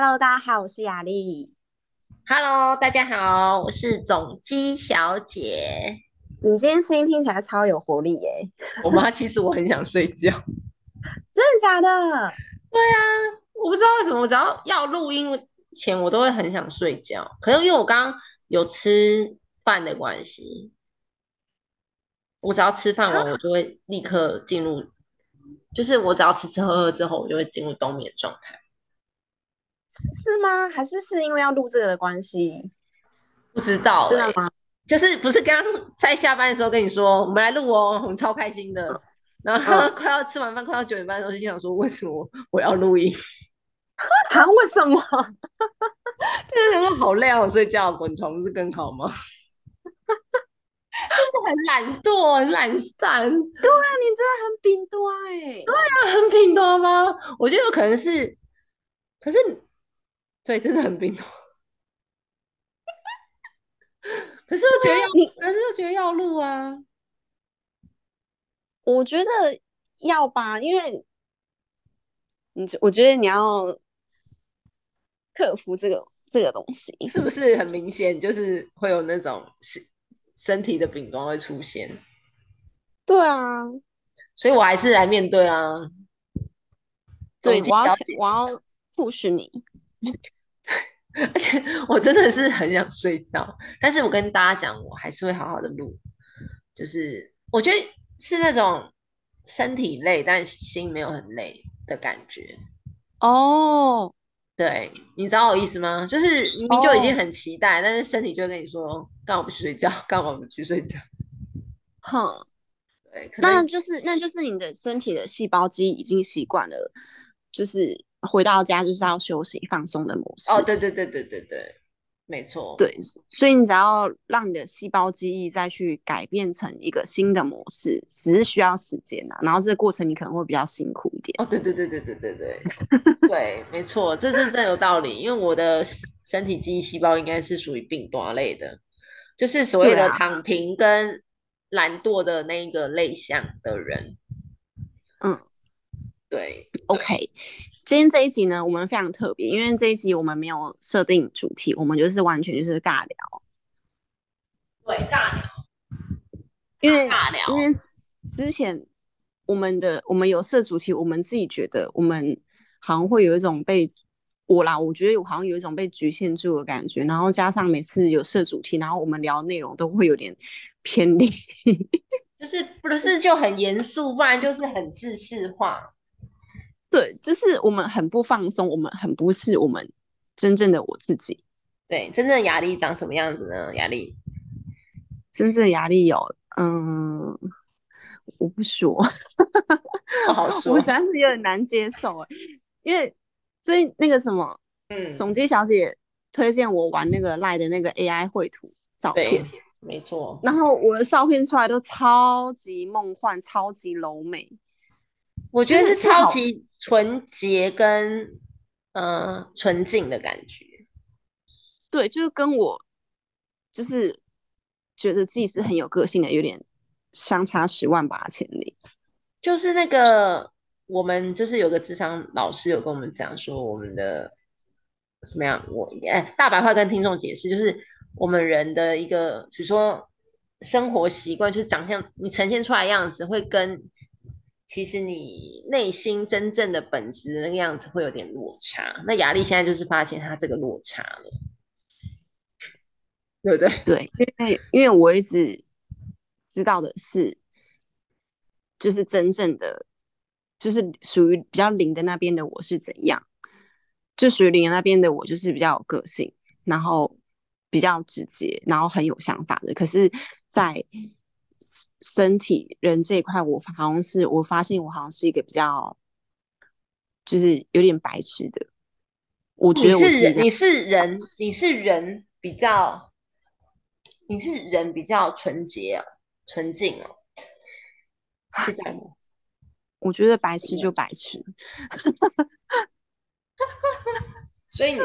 Hello，大家好，我是雅丽。Hello，大家好，我是总机小姐。你今天声音听起来超有活力耶，我妈其实我很想睡觉，真的假的？对啊我不知道为什么，我只要要录音前，我都会很想睡觉。可能因为我刚刚有吃饭的关系，我只要吃饭完，我就会立刻进入，就是我只要吃吃喝喝之后，我就会进入冬眠状态。是吗？还是是因为要录这个的关系？不知道、欸，真的吗？就是不是刚刚在下班的时候跟你说，我们来录哦，我们超开心的。然后嗯 快要吃完饭，快要九点半的时候，就想说，为什么我要录音？啊？为什么？就是想说好累啊，我睡觉滚床不是更好吗？就是很懒惰，很懒散，对啊，你真的很饼多哎。很平多吗？我觉得有可能是，可是对，真的很冰冻。可是我觉得要，你可是我觉得要录啊。我觉得要吧，因为你我觉得你要克服这个这个东西。是不是很明显，就是会有那种身身体的饼干会出现，对啊，所以我还是来面对啊。对，我要我要 push 你。而且我真的是很想睡觉，但是我跟大家讲，我还是会好好的录，就是我觉得是那种身体累，但心没有很累的感觉。哦，对，你知道我意思吗？就是明明就已经哦很期待，但是身体就会跟你说，干我不去睡觉？干我不去睡觉？哼。对，可那就是那就是你的身体的细胞肌已经习惯了，就是回到家就是要休息放松的模式。哦，对对对对对对，没错。对，所以你只要让你的细胞记忆再去改变成一个新的模式，只是需要时间呐、然后这个过程你可能会比较辛苦一点。哦，对对对对对对对，对，没错，这是真有道理。因为我的身体记忆细胞应该是属于病毒类的，就是所谓的躺平跟懒惰的那一个类项的人。嗯，对，，OK。今天这一集呢，我们非常特别，因为这一集我们没有设定主题，我们就是完全就是尬聊，对，尬聊，因为尬聊因为之前我们的我们有设主题，我们自己觉得我们好像会有一种被我啦，我觉得我好像有一种被局限住的感觉，然后加上每次有设主题，然后我们聊内容都会有点偏离。就是不是就很严肃，不然就是很制式化。对，就是我们很不放松，我们很不是我们真正的我自己。对，真正的压力长什么样子呢？压力真正的压力有，嗯，我不说，不好说我实。在是有点难接受哎，因为最近那个什么。嗯，总机小姐推荐我玩那个赖的那个 AI 绘图照片，，没错。然后我的照片出来都超级梦幻、超级柔美。我觉得是超级纯洁跟呃纯净的感觉。对，就是跟我就是觉得自己是很有个性的，有点相差十万八千里。就是那个我们就是有个智商老师有跟我们讲说，我们的什么样？我哎，大白话跟听众解释，就是我们人的一个，比如说生活习惯，就是长相，你呈现出来的样子会跟其实你内心真正的本质那个样子会有点落差。那雅丽现在就是发现她这个落差了，对不对？对，因为因为我一直知道的是，就是真正的，就是属于比较灵的那边的我是怎样，就属于零的那边的我就是比较有个性，然后比较直接，然后很有想法的。可是，在身体人这一块，我好像是我发现我好像是一个比较，就是有点白痴的。我觉你得我是人，你是人，你是人比较，你是人比较纯洁啊，纯净哦，是这样吗？我觉得白痴就白痴。所以你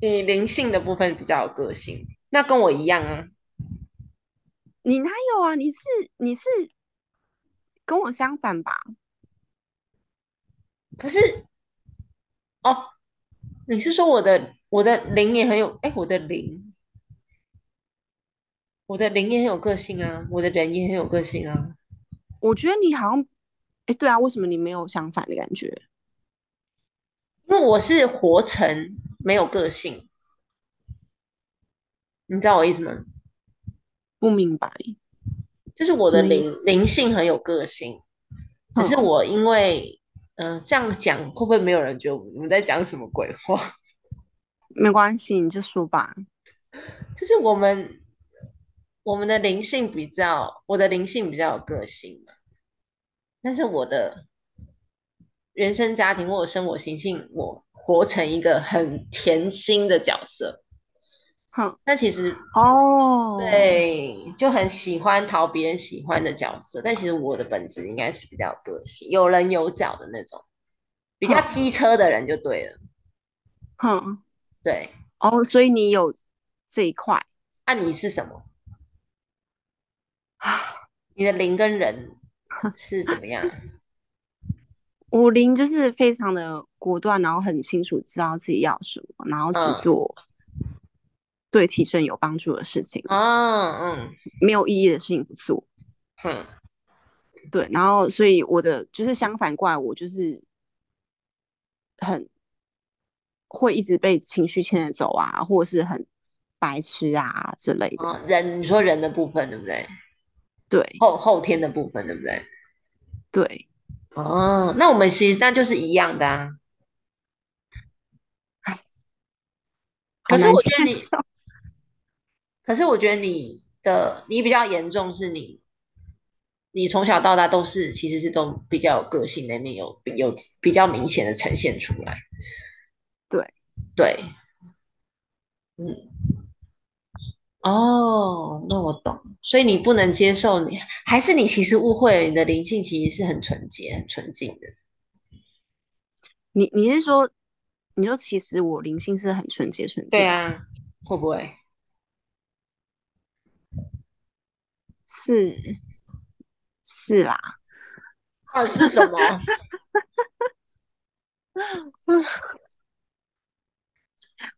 你灵性的部分比较有个性，那跟我一样啊。你哪有啊？你是你是跟我相反吧？可是哦，你是说我的我的灵也很有哎，我的灵，我的灵也很有个性啊，我的人也很有个性啊。我觉得你好像，哎，对啊，为什么你没有相反的感觉？因为我是活成没有个性，你知道我意思吗？不明白，就是我的灵灵性很有个性，只是我因为。嗯，这样讲会不会没有人觉得我们在讲什么鬼话？没关系，你就说吧。就是我们我们的灵性比较，我的灵性比较有个性嘛。但是我的原生家庭或者生活习性，我活成一个很甜心的角色。哼，那其实哦，对，就很喜欢讨别人喜欢的角色。但其实我的本质应该是比较有个性、有棱有角的那种，比较机车的人就对了。哼，对，哦，所以你有这一块。那你是什么？你的灵跟人是怎么样？我灵就是非常的果断，然后很清楚知道自己要什么，然后只做。对提升有帮助的事情啊，嗯，没有意义的事情不做，嗯，对，然后所以我的就是相反过来，我就是很会一直被情绪牵着走啊，或者是很白痴啊之类的。人，你说人的部分对不对？对，后后天的部分对不对？对，哦，那我们其实那就是一样的啊。可是我觉得你。可是我觉得你的你比较严重，是你你从小到大都是其实是都比较有个性那面有有比较明显的呈现出来。对对，嗯，哦，那我懂。所以你不能接受你，还是你其实误会了你的灵性其实是很纯洁、很纯净的。你你是说，你说其实我灵性是很纯洁、纯净？对啊，会不会？是是啦，啊是什么？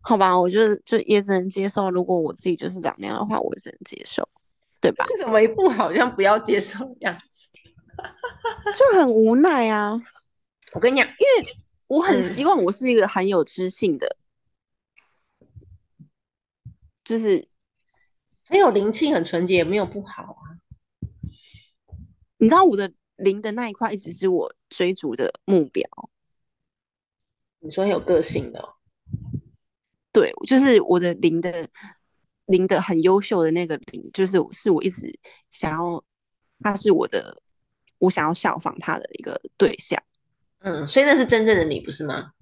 好吧，我觉得就也只能接受。如果我自己就是长那样的话，我也只能接受，对吧？为什么一部好像不要接受的样子？就很无奈啊！我跟你讲，因为我很希望我是一个很有知性的，就是很有灵气、很纯洁，也没有不好啊。你知道我的灵的那一块一直是我追逐的目标。你说很有个性的，对，就是我的灵的灵的很优秀的那个灵，就是是我一直想要，他是我的，我想要效仿他的一个对象。嗯，所以那是真正的你，不是吗？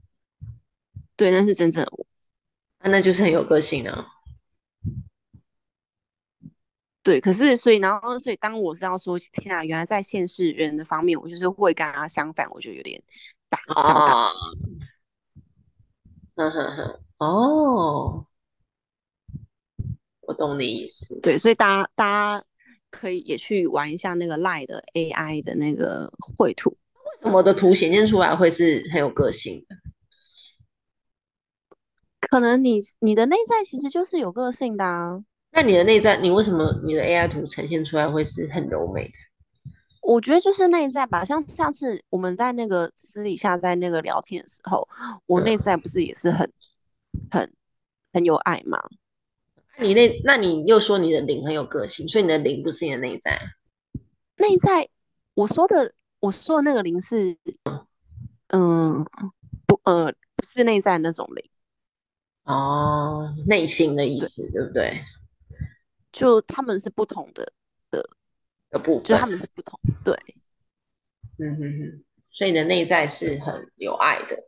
对，那是真正的我。啊那就是很有个性啊。对，可是所以，然后所以，当我知道说，天啊，原来在现世人的方面，我就是会跟他相反，我就有点打小打击。嗯哼哼，哦，我懂你意思。对，所以大家大家可以也去玩一下那个赖的 AI 的那个绘图。为什么的图显现出来会是很有个性的？可能你你的内在其实就是有个性的啊。那你的内在，你为什么你的 AI 图呈现出来会是很柔美的？我觉得就是内在吧，像上次我们在那个私底下在那个聊天的时候，我内在不是也是很很很有爱吗？你那那你又说你的灵很有个性，所以你的灵不是你的内在？内在我说的我说的那个灵是，嗯，不呃不是内在那种灵哦，内心的意思对不对？就他们是不同的的的部分，就他们是不同，对，嗯哼哼，所以你的内在是很有爱的，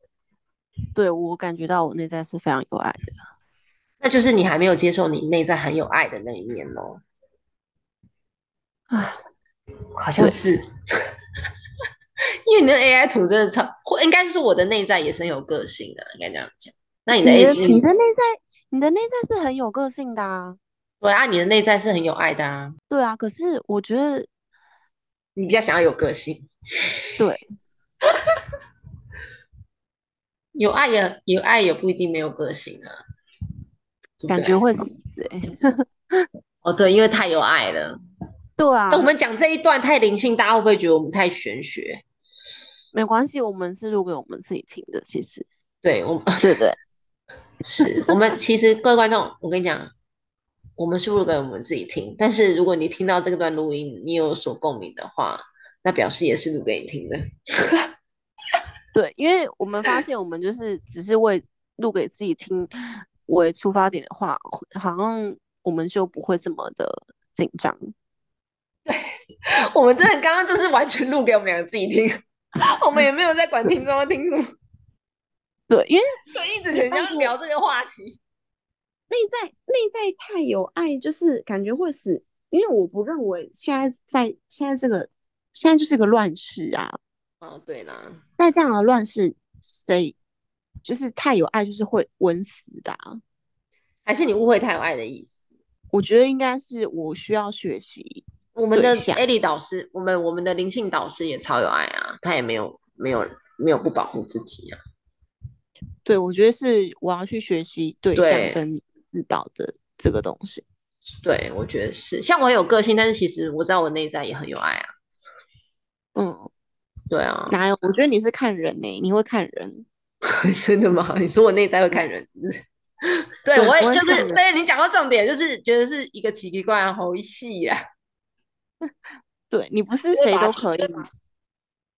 对我感觉到我内在是非常有爱的，那就是你还没有接受你内在很有爱的那一面哦，啊，好像是，因为你的 AI 图真的超，或应该是我的内在也是很有个性的，应该这样讲。那你的你的内在，你的内在是很有个性的啊。对啊，你的内在是很有爱的啊。对啊，可是我觉得你比较想要有个性。对。有爱也有爱也不一定没有个性啊，感觉会死哎、哦对，因为太有爱了。对啊那我们讲这一段太灵性，大家会不会觉得我们太玄学？没关系，我们是录给我们自己听的，其实对我们对不对？是我们其实各位观众，我跟你讲，我们是录给我们自己听。但是如果你听到这个段录音，你有所共鸣的话，那表示也是录给你听的。对，因为我们发现我们就是只是为录给自己听为出发点的话，好像我们就不会这么的紧张。对我们真的刚刚就是完全录给我们两个自己听，我们也没有在管听众要听什么，对，因为就一直很想聊这个话题。内在内在太有爱，就是感觉会死。因为我不认为现在在现在这个现在就是个乱世啊，哦，对啦，在这样的乱世，谁就是太有爱，就是会稳死的、啊。还是你误会太有爱的意思？我觉得应该是我需要学习，我们的对象 A 里导师，我们我们的灵性导师也超有爱啊，他也没有没有没有不保护自己啊。对我觉得是我要去学习对对象跟自保的这个东西。对，我觉得是。像我很有个性，但是其实我知道我内在也很有爱啊。嗯，对啊，哪有？我觉得你是看人呢、你会看人。真的吗？你说我内在会看人，是不是？对，我也就是对你讲到重点，就是觉得是一个奇奇怪怪的猴戏啊，对你不是谁都可以，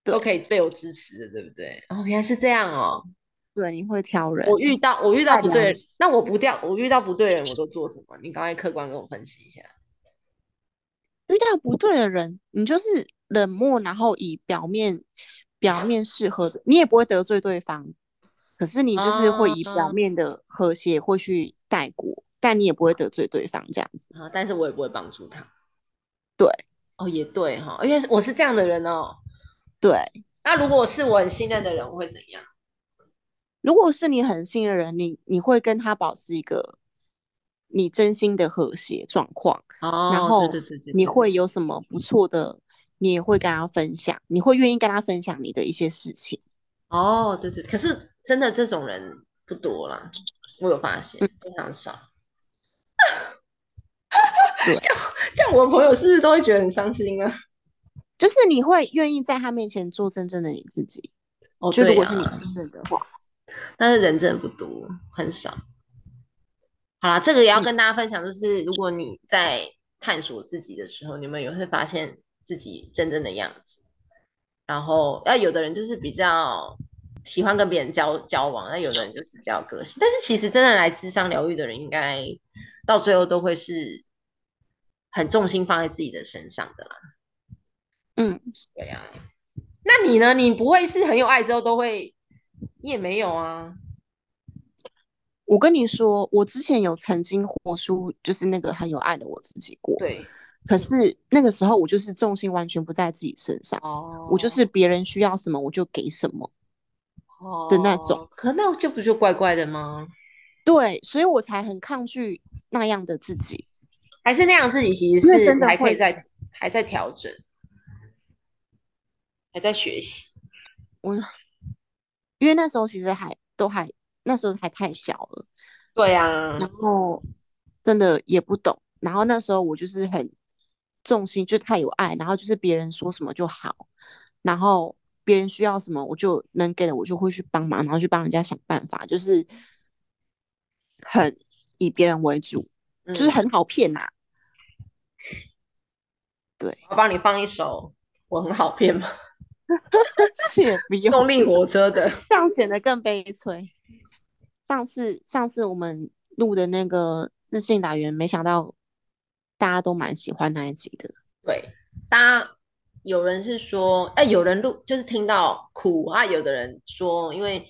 都可以被我支持的，对不对？哦，原来是这样哦。对，你会挑人。我遇到我遇到不对人，那我不掉，我遇到不对人，我都做什么？你刚才客观跟我分析一下。遇到不对的人，你就是冷漠，然后以表面表面适合的，你也不会得罪对方，可是你就是会以表哦面的和谐会去带过，但你也不会得罪对方这样子。啊，但是我也不会帮助他。对哦，也对哈，因为我是这样的人哦。对，那如果是我很信任的人，我会怎样？如果是你很信任的人，你你会跟他保持一个你真心的和谐状况，哦然后对对对对，你会有什么不错的，你也会跟他分享，你会愿意跟他分享你的一些事情。哦，对对，可是真的这种人不多啦，我有发现嗯非常少。对这样这样，我的朋友是不是都会觉得很伤心啊？就是你会愿意在他面前做真正的你自己。哦，就如对啊果是你信任的话，但是人真的不多，很少。好啦，这个也要嗯跟大家分享，就是如果你在探索自己的时候，你们也会发现自己真正的样子。然后，要有的人就是比较喜欢跟别人交交往，那有的人就是比较个性。但是其实真的来智商疗愈的人，应该到最后都会是很重心放在自己的身上的啦。嗯，对呀、那你呢？你不会是很有爱之后都会？你也没有啊。我跟你说，我之前有曾经活出就是那个很有爱的我自己过，对，可是那个时候我就是重心完全不在自己身上，哦我就是别人需要什么我就给什么，的那种哦，可那这不就怪怪的吗？对，所以我才很抗拒那样的自己。还是那样自己其实是真的会还可以在还在调整，还在学习。我因为那时候其实还都还那时候还太小了，对啊然，后真的也不懂，然后那时候我就是很重心就太有爱，然后就是别人说什么就好，然后别人需要什么我就能给的我就会去帮忙，然后去帮人家想办法，就是很以别人为主，就是嗯。很好骗呐、对，我帮你放一首我很好骗吗？是也不用动力火车的，这样显得更悲催。上次上次我们录的那个自信来源，没想到大家都蛮喜欢那一集的。对，大家有人是说，哎，有人录就是听到苦啊，有的人说，因为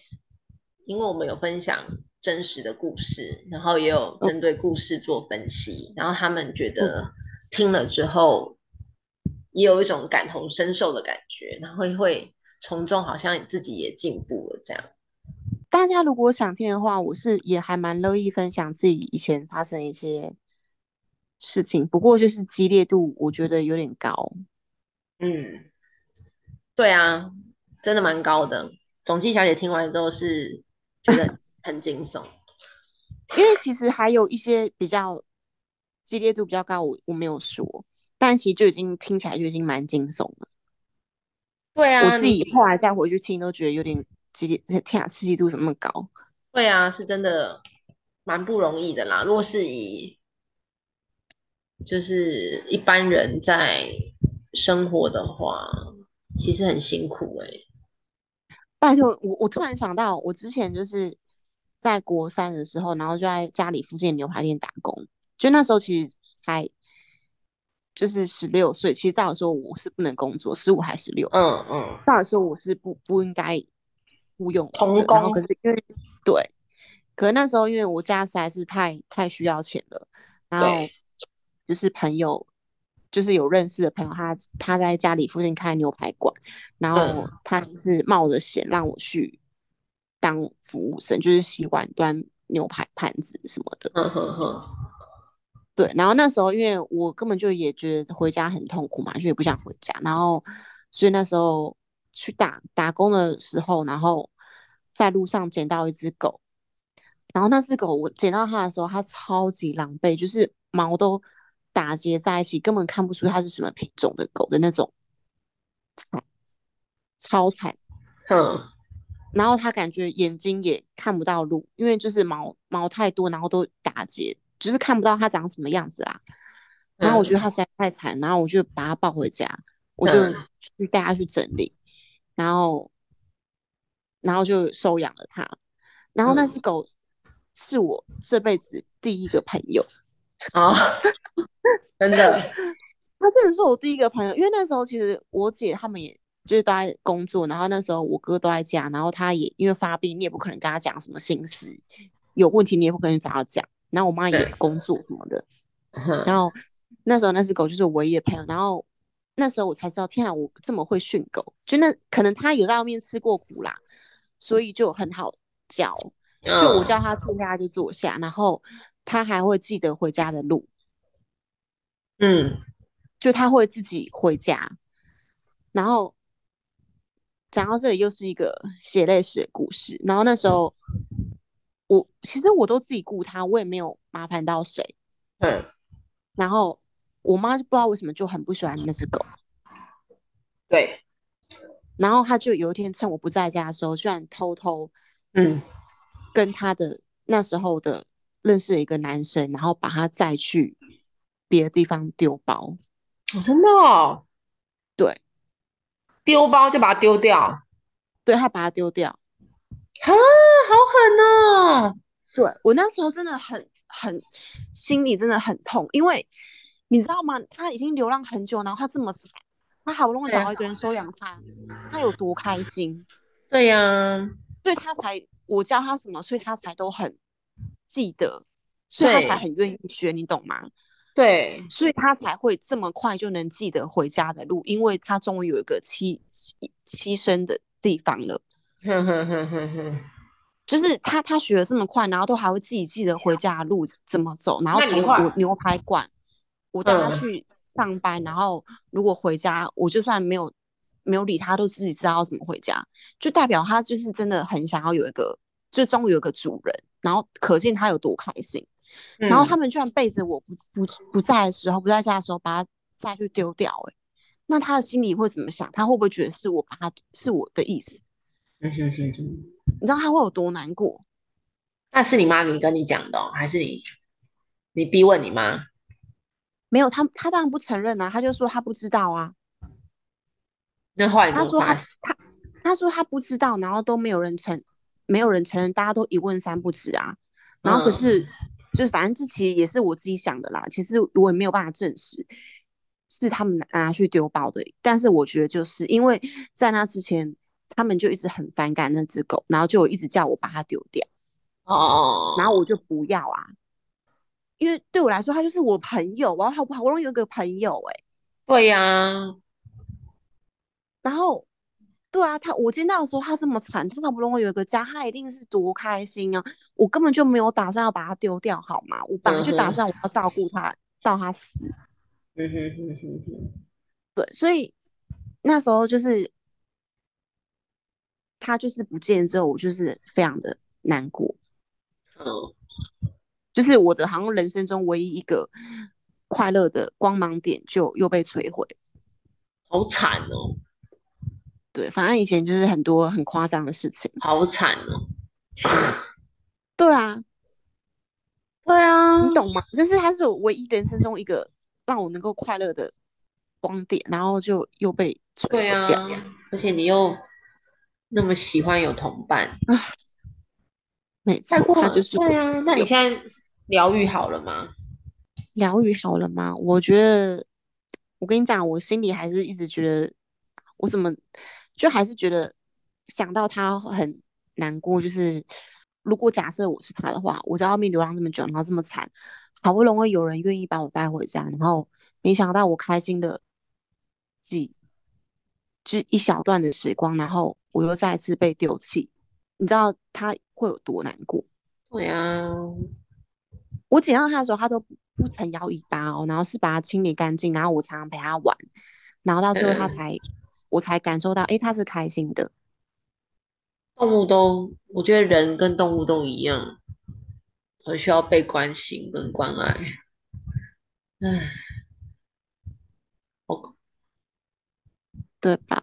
因为我们有分享真实的故事，然后也有针对故事做分析，然后他们觉得听了之后，也有一种感同身受的感觉，然后会会从中好像自己也进步了这样。大家如果想听的话，我是也还蛮乐意分享自己以前发生一些事情，不过就是激烈度我觉得有点高。嗯，对啊，真的蛮高的。总计小姐听完之后是觉得 很惊悚。因为其实还有一些比较激烈度比较高，我我没有说，但其实就已经听起来就已经蛮惊悚了。对啊，我自己后来再回去听，都觉得有点激烈，天啊，刺激度怎么那么高？对啊，是真的蛮不容易的啦。如果是以就是一般人在生活的话，其实很辛苦哎、拜托，我我突然想到，我之前就是在国三的时候，然后就在家里附近牛排店打工，就那时候其实才就是十六岁，其实照理说我是不能工作，十五还十六，嗯嗯，照理说我是不不应该雇佣童的，然后工可是因为对，可是那时候因为我家实在是太太需要钱了，然后就是朋友，就是有认识的朋友，他他在家里附近开牛排馆，然后嗯。他就是冒着险让我去当服务生，就是洗碗、端牛排盘子什么的。哼哼哼，对，然后那时候因为我根本就也觉得回家很痛苦嘛，就也不想回家，然后所以那时候去打打工的时候，然后在路上捡到一只狗，然后那只狗我捡到它的时候，它超级狼狈，就是毛都打结在一起，根本看不出它是什么品种的狗的那种惨，超惨。嗯，然后它感觉眼睛也看不到路，因为就是毛毛太多，然后都打结，就是看不到它长什么样子啦。然后我觉得它实在太惨，然后我就把它抱回家，我就嗯。去带它去整理，然后然后就收养了它。然后那嗯。只狗是我这辈子第一个朋友，哦，真的，它真的是我第一个朋友，因为那时候其实我姐他们也就是都在工作，然后那时候我哥都在家，然后他也因为发病，你也不可能跟他讲什么心事，有问题你也不可能找他讲，然后我妈也工作什么的，然后那时候那只狗就是我唯一的朋友，然后那时候我才知道，天啊，我这么会训狗，就那可能它有在外面吃过苦啦，所以就很好教，就我嗯叫它坐下就坐下，然后它还会记得回家的路，嗯。就它会自己回家，然后讲到这里又是一个血泪史的故事，然后那时候我其实我都自己顾他，我也没有麻烦到谁，嗯然后我妈就不知道为什么就很不喜欢那只狗。对，然后他就有一天趁我不在家的时候，居然偷偷嗯跟他的那时候的认识的一个男生，然后把他载去别的地方丢包。哦真的哦，对，丢包就把它丢掉，啊，对他把它丢掉。好狠哦，对我那时候真的很很心里真的很痛，因为你知道吗？他已经流浪很久，然后他这么惨，他好不容易找到一个人收养他，他有多开心？对呀，所以他才我教他什么，所以他才都很记得，所以他才很愿意学，你懂吗？对，所以他才会这么快就能记得回家的路，因为他终于有一个栖栖栖身的地方了。哼哼哼哼哼，就是他他学的这么快，然后都还会自己记得回家的路怎么走，然后从牛排馆，我带他嗯去上班，然后如果回家，我就算没有没有理他，都自己知道要怎么回家，就代表他就是真的很想要有一个，就终于有个主人，然后可见他有多开心。然后嗯他们居然背着我不不不在的时候，不在家的时候把它再去丢掉、欸，那他的心里会怎么想？他会不会觉得是我把他是我的意思？嗯哼哼哼，你知道他会有多难过？那是你妈你跟你讲的哦，还是你你逼问你妈？没有，他他当然不承认啊，他就说他不知道啊，那后来你他说他？他他说他不知道，然后都没有人承没有人承认，大家都一问三不知啊。然后可嗯是、就是反正这其实也是我自己想的啦，其实我也没有办法证实是他们拿拿去丢包的，但是我觉得就是因为在那之前，他们就一直很反感那只狗，然后就一直叫我把它丢掉，哦，然后我就不要啊，因为对我来说它就是我朋友，我好好不容易有一个朋友哎、对呀，然后，对啊，他我见到的时候，他这么惨，他好不容易有一个家，他一定是多开心啊！我根本就没有打算要把它丢掉，好吗？我本来就打算我要照顾他到他死。嗯哼哼哼哼，对，所以那时候就是他就是不见之后，我就是非常的难过。嗯，就是我的好像人生中唯一一个快乐的光芒点就又被摧毁。好惨哦。对，反正以前就是很多很夸张的事情。好惨哦。对啊，对啊，你懂吗？就是他是我唯一人生中一个让我能够快乐的光点，然后就又被摧毁对啊掉。，而且你又那么喜欢有同伴，没错太，过它就是对啊。那你现在疗愈好了吗？疗愈好了吗？我觉得，我跟你讲，我心里还是一直觉得，我怎么就还是觉得想到他很难过。就是如果假设我是他的话，我在外面流浪这么久，然后这么惨，好不容易有人愿意把我带回家，然后没想到我开心的几就一小段的时光，然后我又再一次被丢弃，你知道他会有多难过？对啊，我捡到它的时候，它都不不曾摇尾巴哦，然后是把它清理干净，然后我常常陪它玩，然后到最后它嗯才，我才感受到，诶，它是开心的。动物都，我觉得人跟动物都一样，很需要被关心跟关爱。唉，对吧？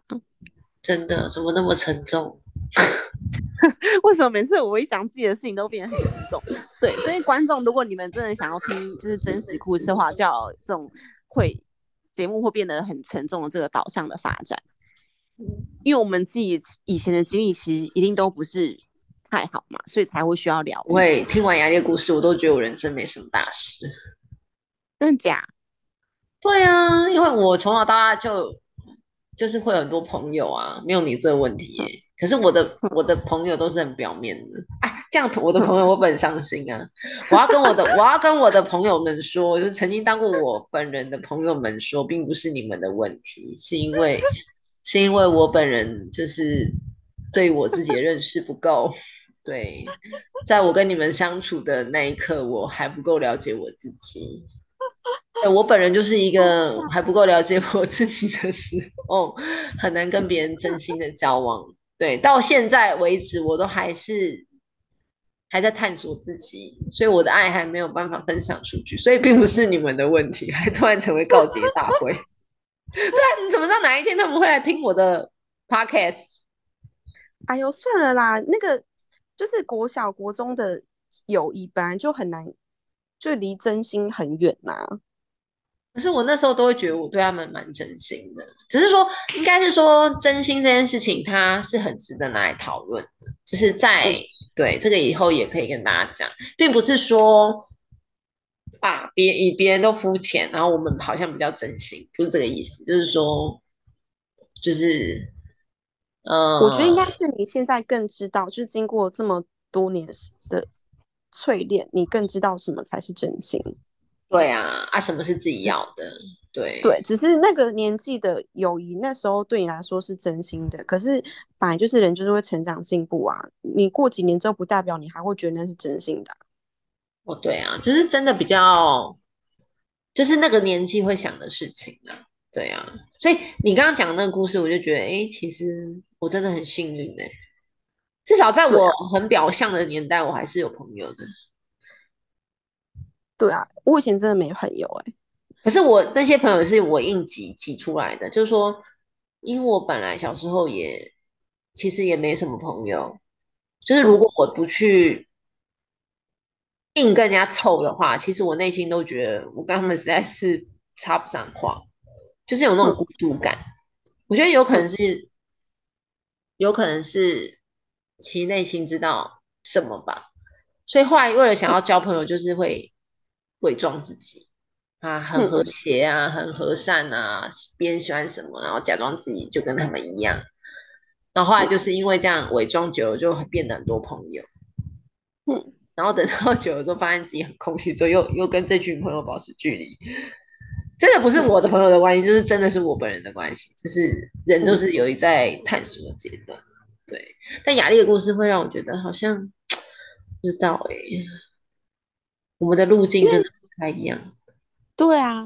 真的怎么那么沉重？为什么每次我一讲自己的事情都变得很沉重？对，所以观众，如果你们真的想要听就是真实故事的话，就要这种会节目会变得很沉重的这个导向的发展，因为我们自己以前的经历其实一定都不是太好嘛，所以才会需要疗愈。我会听完雅丽的故事，我都觉得我人生没什么大事。真的假？对啊，因为我从小到大就就是会有很多朋友啊，没有你这个问题耶。可是我的 我的朋友都是很表面的，哎，这样我的朋友 我很伤心啊。我要跟我的我要跟我的朋友们说，就是曾经当过我本人的朋友们说，并不是你们的问题，是因为是因为我本人就是对我自己的认识不够。对，在我跟你们相处的那一刻，我还不够了解我自己。对我本人就是一个还不够了解我自己的时候，很难跟别人真心的交往。对，到现在为止，我都还是还在探索自己，所以我的爱还没有办法分享出去，所以并不是你们的问题，还突然成为告捷大会。对啊，你怎么知道哪一天他们会来听我的 podcast？哎呦，算了啦，那个就是国小、国中的友谊本来就很难，就离真心很远呐、可是我那时候都会觉得我对他们蛮真心的，只是说应该是说真心这件事情，它是很值得拿来讨论的。就是在对这个以后也可以跟大家讲，并不是说啊别以别人都肤浅，然后我们好像比较真心，不是这个意思。就是说，就是嗯，我觉得应该是你现在更知道，就是经过这么多年的淬炼，你更知道什么才是真心。对啊啊，什么是自己要的？对对，只是那个年纪的友谊，那时候对你来说是真心的。可是本来就是人就是会成长进步啊，你过几年之后，不代表你还会觉得那是真心的啊。哦，对啊，就是真的比较，就是那个年纪会想的事情啊，对啊，所以你刚刚讲的那个故事，我就觉得，哎，其实我真的很幸运哎，至少在我很表象的年代，我还是有朋友的。对啊，我以前真的没朋友哎、可是我那些朋友是我硬挤挤出来的，就是说，因为我本来小时候也其实也没什么朋友，就是如果我不去硬跟人家凑的话，其实我内心都觉得我跟他们实在是插不上话，就是有那种孤独感。我觉得有可能是，有可能是其内心知道什么吧，所以后来为了想要交朋友，就是会伪装自己。啊，很和谐啊，很和善啊，别人喜欢什么，然后假装自己就跟他们一样。然后后来就是因为这样伪装久了，就变得很多朋友。嗯，然后等到久了之后，发现自己很空虚，之后又又跟这群朋友保持距离。真的不是我的朋友的关系，就是真的是我本人的关系，就是人都是有一在探索的阶段。对，但雅丽的故事会让我觉得好像 不知道哎、我们的路径真的不太一样。对啊，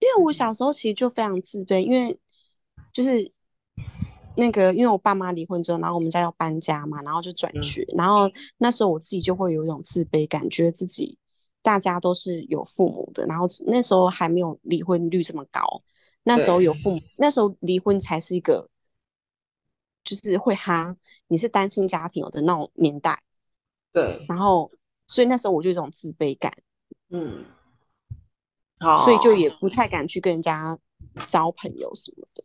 因为我小时候其实就非常自卑，因为就是那个，因为我爸妈离婚之后，然后我们家要搬家嘛，然后就转嗯。学，然后那时候我自己就会有一种自卑感，觉得自己大家都是有父母的，然后那时候还没有离婚率这么高，那时候有父母，那时候离婚才是一个，就是会哈，你是单亲家庭有的那种年代，对，然后所以那时候我就有一种自卑感，嗯，好，所以就也不太敢去跟人家交朋友什么的。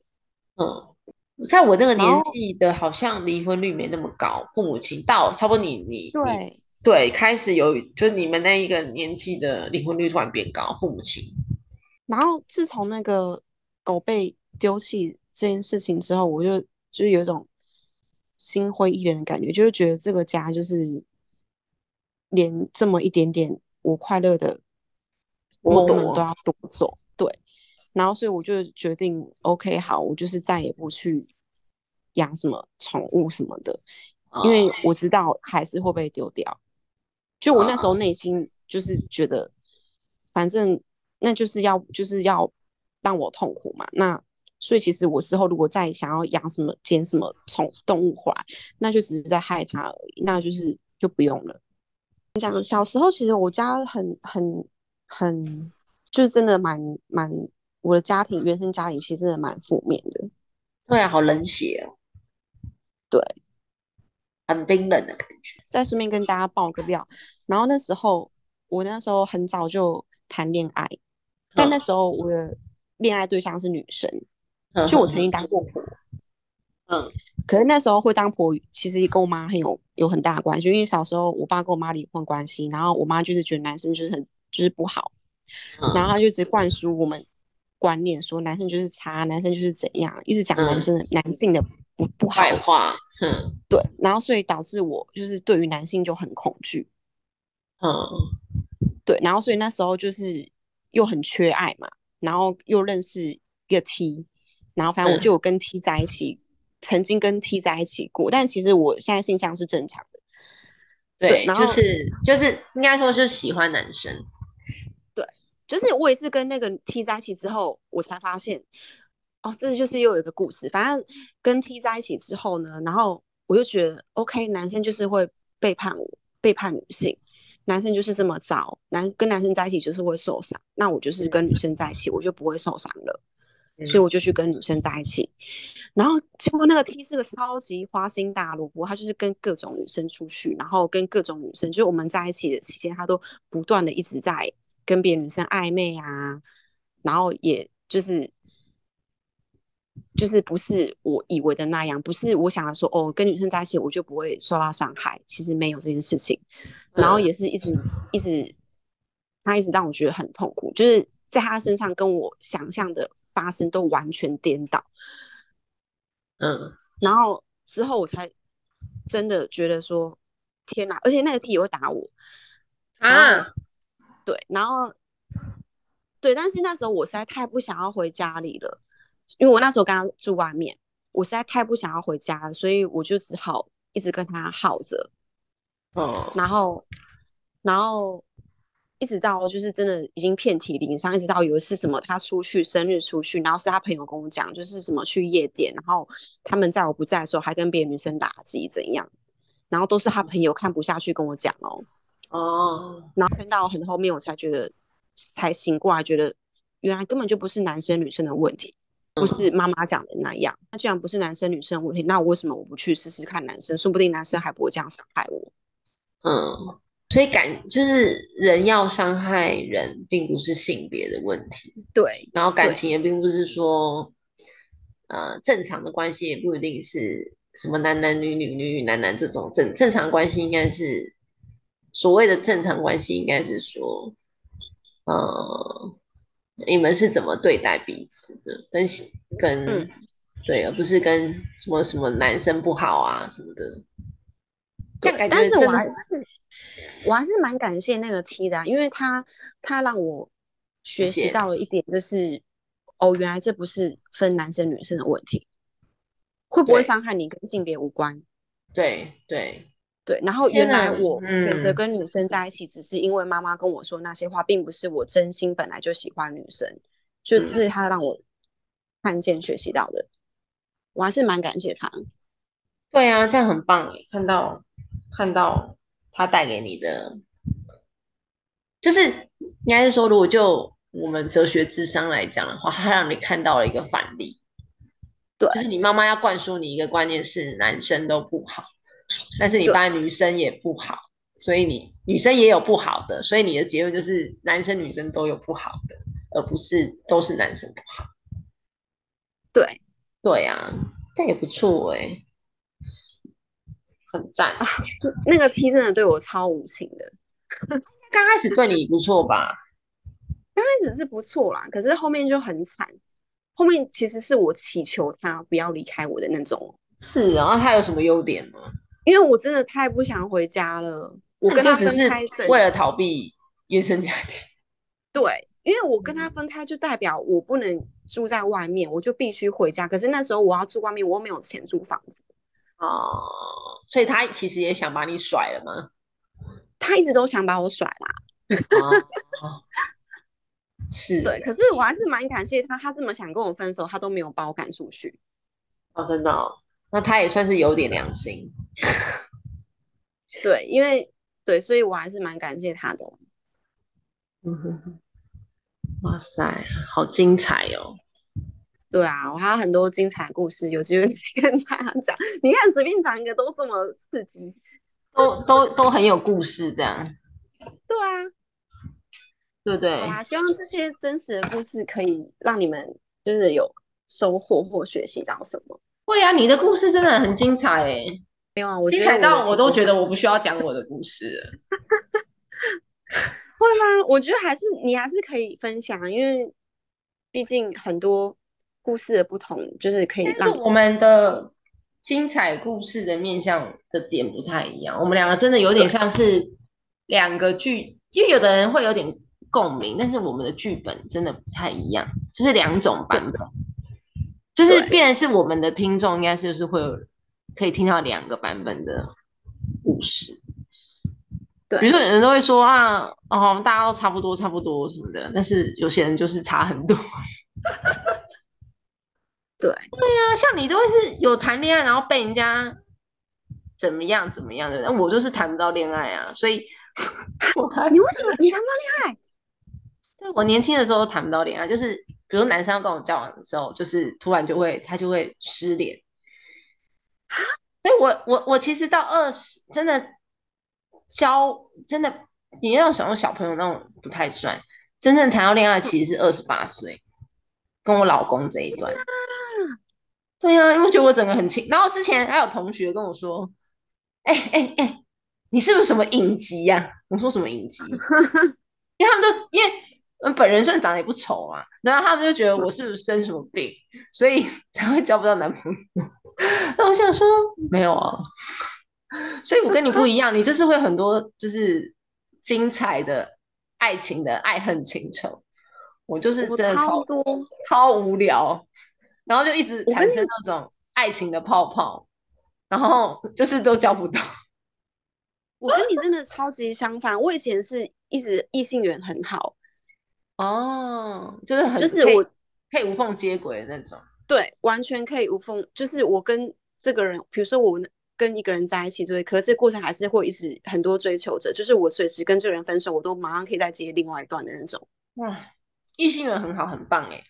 嗯，在我那个年纪的，好像离婚率没那么高，父母亲到差不多你你你对，对开始有，就是你们那一个年纪的离婚率突然变高，父母亲，然后自从那个狗被丢弃这件事情之后，我就就是有一种心灰意冷的感觉，就是觉得这个家就是连这么一点点我快乐的剥夺 moment 都要夺走，对。然后所以我就决定，OK，好，我就是再也不去养什么宠物什么的，因为哦我知道还是会被丢掉。就我那时候内心就是觉得，反正那就是要就是要让我痛苦嘛。那所以其实我之后如果再想要养什么捡什么宠动物回来，那就只是在害它而已，那就是就不用了。讲小时候其实我家很很很就是真的蛮蛮我的家庭原生家庭其实真的蛮负面的。对啊，好冷血哦，对，很冰冷的感觉，再顺便跟大家爆个料，然后那时候我那时候很早就谈恋爱，但那嗯时候我的恋爱对象是女生，嗯就我曾经当过婆，嗯。可是那时候会当婆，其实也跟我妈很有有很大的关系，因为小时候我爸跟我妈离婚关系，然后我妈就是觉得男生就是很就是不好，然后。嗯她就一直灌输我们观念，说男生就是差，男生就是怎样，一直讲男嗯生的、男性的不不好，话，嗯对，然后所以导致我就是对于男性就很恐惧，嗯。对，然后所以那时候就是又很缺爱嘛，然后又认识一个 T，然后反正我嗯。就有跟 T 在一起，曾经跟 T 在一起过，但其实我现在性向是正常的，对对，然后就是就是应该说是喜欢男生，对就是我也是跟那个 T 在一起之后，我才发现，哦，这就是又有一个故事。反正跟 T 在一起之后呢，然后我就觉得，OK，男生就是会背叛我，背叛女性，男生就是这么糟，男跟男生在一起就是会受伤，那我就是跟女生在一起，我就不会受伤了。所以我就去跟女生在一起，然后结果那个 T 是个超级花心大萝卜，他就是跟各种女生出去，然后跟各种女生，就是我们在一起的期间，他都不断的一直在跟别的女生暧昧啊，然后也就是就是不是我以为的那样，不是我想的说哦，跟女生在一起我就不会受到伤害，其实没有这件事情，然后也是一直一直他一直让我觉得很痛苦，就是在他身上跟我想象的发生都完全颠倒。嗯然后之后我才真的觉得说，天哪！而且那个 T 也会打我，啊，对，然后对，但是那时候我实在太不想要回家里了，因为我那时候跟他住外面，我实在太不想要回家了，所以我就只好一直跟他耗着，哦，然后，然后一直到就是真的已经遍体鳞伤，一直到有一次什么他出去生日出去，然后是他朋友跟我讲，就是什么去夜店，然后他们在我不在的时候还跟别的女生打击怎样，然后都是他朋友看不下去跟我讲哦，哦，然后撑到很后面我才觉得才醒过来，觉得原来根本就不是男生女生的问题。不是妈妈讲的那样，那既然不是男生女生的问题，那为什么我不去试试看男生？说不定男生还不会这样伤害我。嗯，所以感就是人要伤害人，并不是性别的问题，对，然后感情也并不是说，呃，正常的关系也不一定是什么男男女女、女女男男这种正正常关系，应该是所谓的正常关系，应该是说，呃，你们是怎么对待彼此的，跟跟、嗯对，而不是跟什么什么男生不好啊什么的，这样感觉但是我还是我还是蛮感谢那个 T 的啊、因为他他让我学习到了一点，就是哦，原来这不是分男生女生的问题，会不会伤害你跟性别无关。对对，对，然后原来我选择嗯跟女生在一起，只是因为妈妈跟我说那些话，并不是我真心本来就喜欢女生，就是他让我看见学习到的。我还是蛮感谢他。对啊，这样很棒诶，看到看到他带给你的，就是应该是说，如果就我们哲学智商来讲的话，他让你看到了一个反例。对，就是你妈妈要灌输你一个观念是男生都不好，但是你发现女生也不好，所以你女生也有不好的，所以你的结论就是男生女生都有不好的，而不是都是男生不好。对，对啊，这也不错哎，很赞啊！那个 T 真的对我超无情的，刚开始对你不错吧？刚开始是不错啦，可是后面就很惨。后面其实是我祈求他不要离开我的那种。是啊，他有什么优点吗？因为我真的太不想回家了。我跟他分开，为了逃避原生家庭。对，因为我跟他分开，就代表我不能住在外面，我就必须回家。可是那时候我要住外面，我又没有钱租房子。哦，所以他其实也想把你甩了吗？他一直都想把我甩啦。是对，可是我还是蛮感谢他，他这么想跟我分手，他都没有把我赶出去。哦，真的，哦，那他也算是有点良心。对，因为对，所以我还是蛮感谢他的。嗯哼哼，哇塞，好精彩哦！对啊，我还有很多精彩故事，有机会再跟大家讲。你看，随便讲一个都这么刺激，都都都很有故事，这样。对啊。对对，好啊！希望这些真实的故事可以让你们就是有收获或学习到什么。会啊，你的故事真的很精彩哎！没有啊，我精彩到我都觉得我不需要讲我的故事了。会吗？我觉得还是你还是可以分享，因为毕竟很多故事的不同，就是可以让我们的精彩故事的面向的点不太一样。我们两个真的有点像是两个剧，因为有的人会有点。共鸣，但是我们的剧本真的不太一样，就是两种版本，就是变是我们的听众应该是就是会有可以听到两个版本的故事。对，比如说有人都会说啊，哦，大家都差不多差不多什么的，但是有些人就是差很多。对，对呀，像你都会是有谈恋爱，然后被人家怎么样怎么样的，那我就是谈不到恋爱啊，所以 你为什么你谈不到恋爱？对我年轻的时候谈不到恋爱，就是比如男生要跟我交往的时候，就是突然就会他就会失联。所以我我我其实到二十，真的交真的，你要想用小朋友那种不太算，真正谈到恋爱其实是二十八岁，跟我老公这一段。对啊，因为觉得我整个很轻。然后之前还有同学跟我说：“哎哎哎，你是不是什么影集呀？”我说：“什么影集？”因为他们都因为。嗯，本人虽然长得也不丑啊，然后他们就觉得我是不是生什么病，所以 才会交不到男朋友。那我想说，没有啊，所以我跟你不一样，你就是会很多就是精彩的爱情的爱恨情仇，我就是真的超多超无聊，然后就一直产生那种爱情的泡泡，然后 就是都交不到。我跟你真的超级相反，我以前是一直异性缘很好。哦，就是很就是我可以无缝接轨的那种，对，完全可以无缝。就是我跟这个人，比如说我跟一个人在一起，对，可是这过程还是会一直很多追求者。就是我随时跟这个人分手，我都马上可以再接另外一段的那种。哇，异性缘很好，很棒哎。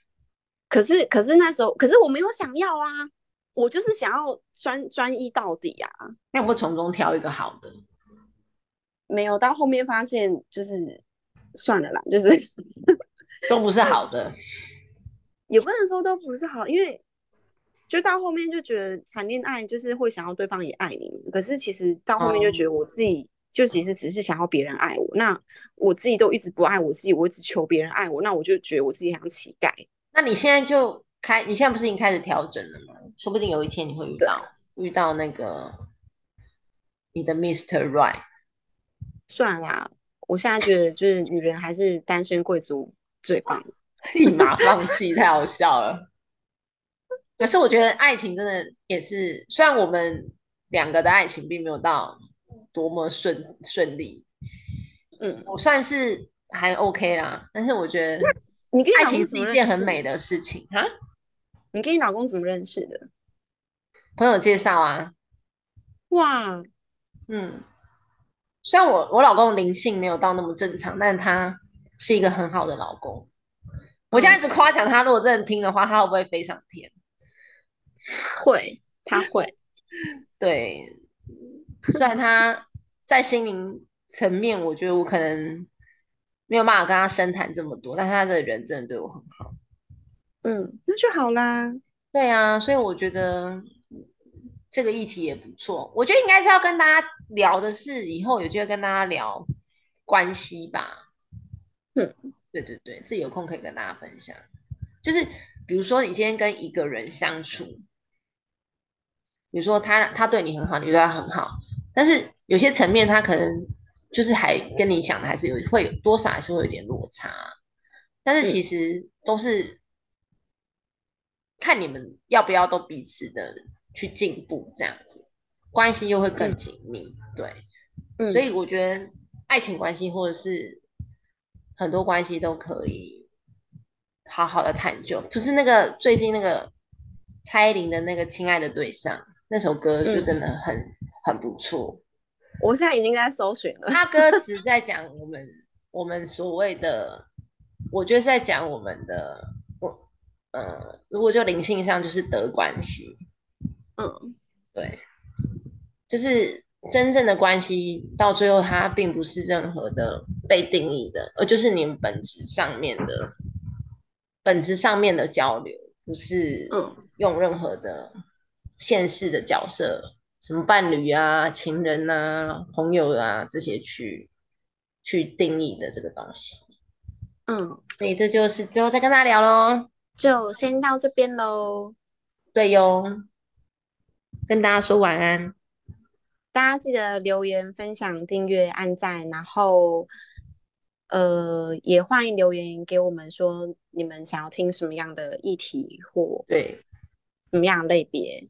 可是可是那时候，可是我没有想要啊，我就是想要专专一到底啊。那我从中挑一个好的，没有到后面发现就是。算了啦，就是 都不是好的，也不能说都不是好，因为就到后面就觉得谈恋爱就是会想要对方也爱你，可是其实到后面就觉得我自己就其实只是想要别人爱我，那我自己都一直不爱我自己，我只求别人爱我，那我就觉得我自己像乞丐。那你现在就开，你现在不是已经开始调整了吗？说不定有一天你会遇到遇到那个你的 Mister Right。算啦。我现在觉得，就是女人还是单身贵族最棒。立马放弃，太好笑了。可是我觉得爱情真的也是，虽然我们两个的爱情并没有到多么顺顺利，嗯，我算是还 OK 啦。但是我觉得，你跟爱情是一件很美的事情哈。你跟你老公怎么认识的？朋友介绍啊。哇，嗯，虽然我我老公灵性没有到那么正常，但他是一个很好的老公。我现在一直夸奖他，如果真的听的话，他会不会飞上天？会，他会。对，虽然他在心灵层面，我觉得我可能没有办法跟他深谈这么多，但他的人真的对我很好。嗯，那就好啦。对啊，所以我觉得这个议题也不错。我觉得应该是要跟大家聊的是，以后有机会跟大家聊关系吧。嗯，对对对，自己有空可以跟大家分享。就是比如说，你今天跟一个人相处，比如说他他对你很好，你对他很好，但是有些层面他可能就是还跟你想的还是有会有多少还是会有点落差。但是其实都是。看你们要不要都彼此的去进步，这样子关系又会更紧密。对，所以我觉得爱情关系或者是很多关系都可以好好的探究。不是那个最近那个蔡依林的那个《亲爱的对象》那首歌就真的很很不错。我现在已经在搜寻了，他歌词 在讲我们我们所谓的，我觉得是在讲我们的。我呃，如果就灵性上就是得关系，嗯，对，就是真正的关系到最后它并不是任何的被定义的，而就是你们本质上面的本质上面的交流，不是用任何的现世的角色，什么伴侣啊、情人啊、朋友啊这些去去定义的这个东西。嗯，所以这就是之后再跟大家聊喽。就先到这边喽。对哟，跟大家说晚安。大家记得留言、分享、订阅、按赞，然后呃，也欢迎留言给我们说你们想要听什么样的议题或对什么样类别。